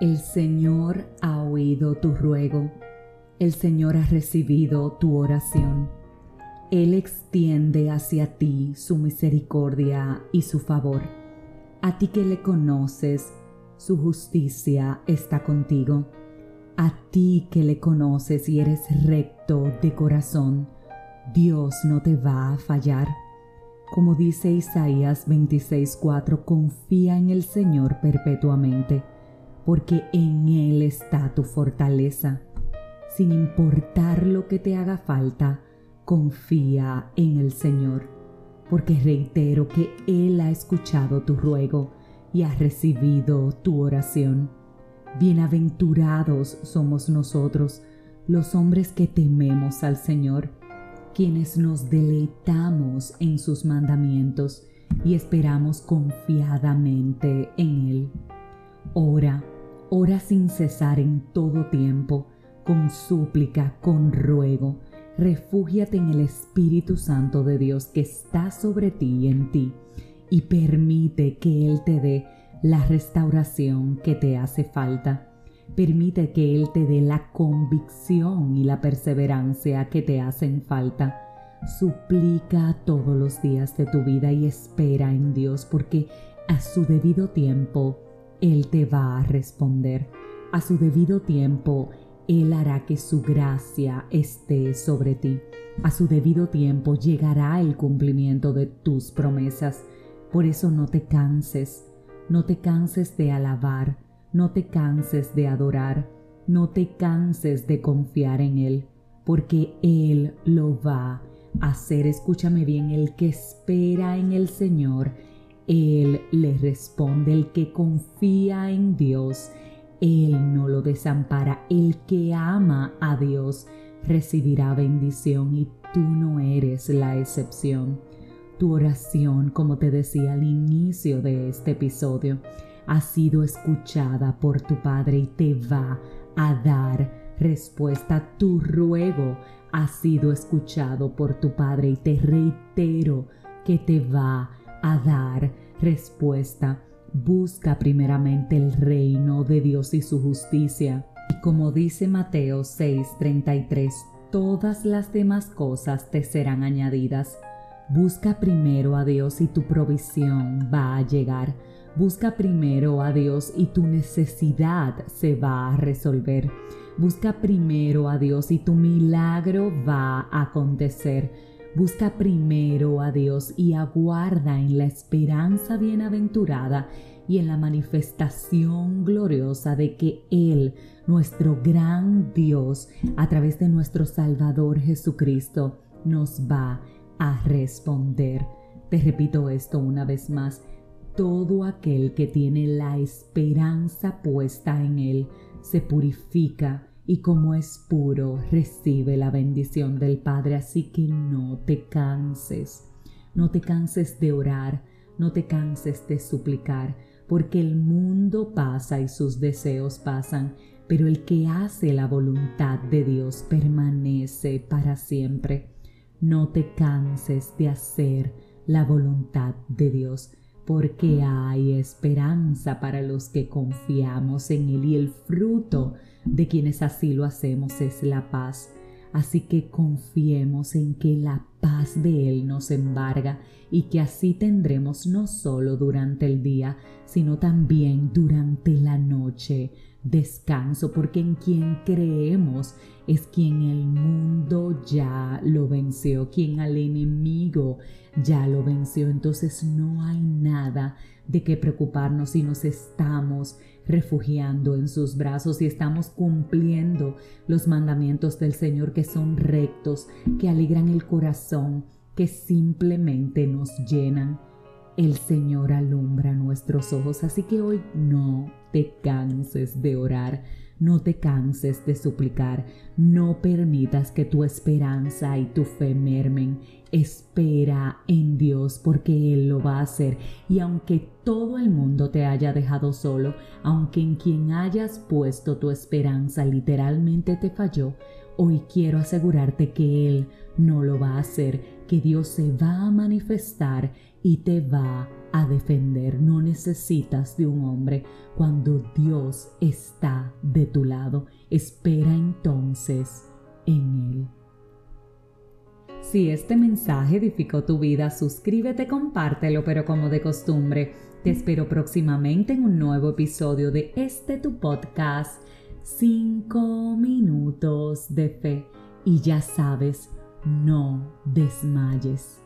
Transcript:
El Señor ha oído tu ruego, el Señor ha recibido tu oración. Él extiende hacia ti su misericordia y su favor. A ti que le conoces, su justicia está contigo. A ti que le conoces y eres recto de corazón, Dios no te va a fallar. Como dice Isaías 26:4, confía en el Señor perpetuamente porque en Él está tu fortaleza. Sin importar lo que te haga falta, confía en el Señor, porque reitero que Él ha escuchado tu ruego y ha recibido tu oración. Bienaventurados somos nosotros, los hombres que tememos al Señor, quienes nos deleitamos en sus mandamientos y esperamos confiadamente en Él. Ora Ora sin cesar en todo tiempo, con súplica, con ruego. Refúgiate en el Espíritu Santo de Dios que está sobre ti y en ti, y permite que Él te dé la restauración que te hace falta. Permite que Él te dé la convicción y la perseverancia que te hacen falta. Suplica todos los días de tu vida y espera en Dios porque a su debido tiempo él te va a responder. A su debido tiempo, Él hará que su gracia esté sobre ti. A su debido tiempo llegará el cumplimiento de tus promesas. Por eso no te canses, no te canses de alabar, no te canses de adorar, no te canses de confiar en Él, porque Él lo va a hacer. Escúchame bien, el que espera en el Señor, él le responde, el que confía en Dios, Él no lo desampara. El que ama a Dios recibirá bendición y tú no eres la excepción. Tu oración, como te decía al inicio de este episodio, ha sido escuchada por tu Padre y te va a dar respuesta. Tu ruego ha sido escuchado por tu Padre y te reitero que te va a dar respuesta. Busca primeramente el reino de Dios y su justicia. Y como dice Mateo 6:33, todas las demás cosas te serán añadidas. Busca primero a Dios y tu provisión va a llegar. Busca primero a Dios y tu necesidad se va a resolver. Busca primero a Dios y tu milagro va a acontecer. Busca primero a Dios y aguarda en la esperanza bienaventurada y en la manifestación gloriosa de que Él, nuestro gran Dios, a través de nuestro Salvador Jesucristo, nos va a responder. Te repito esto una vez más. Todo aquel que tiene la esperanza puesta en Él se purifica y como es puro, recibe la bendición del Padre. Así que no te canses, no te canses de orar, no te canses de suplicar, porque el mundo pasa y sus deseos pasan, pero el que hace la voluntad de Dios permanece para siempre. No te canses de hacer la voluntad de Dios porque hay esperanza para los que confiamos en Él y el fruto de quienes así lo hacemos es la paz. Así que confiemos en que la paz de Él nos embarga y que así tendremos no solo durante el día, sino también durante la noche descanso, porque en quien creemos es quien el mundo ya lo venció, quien al enemigo ya lo venció. Entonces no hay nada de qué preocuparnos si nos estamos refugiando en sus brazos y estamos cumpliendo los mandamientos del Señor que son rectos, que alegran el corazón, que simplemente nos llenan el Señor alumbra nuestros ojos, así que hoy no te canses de orar, no te canses de suplicar, no permitas que tu esperanza y tu fe mermen. Espera en Dios porque Él lo va a hacer y aunque todo el mundo te haya dejado solo, aunque en quien hayas puesto tu esperanza literalmente te falló, hoy quiero asegurarte que Él no lo va a hacer que Dios se va a manifestar y te va a defender. No necesitas de un hombre cuando Dios está de tu lado. Espera entonces en Él. Si este mensaje edificó tu vida, suscríbete, compártelo, pero como de costumbre, te espero próximamente en un nuevo episodio de este tu podcast, 5 minutos de fe. Y ya sabes, no desmayes.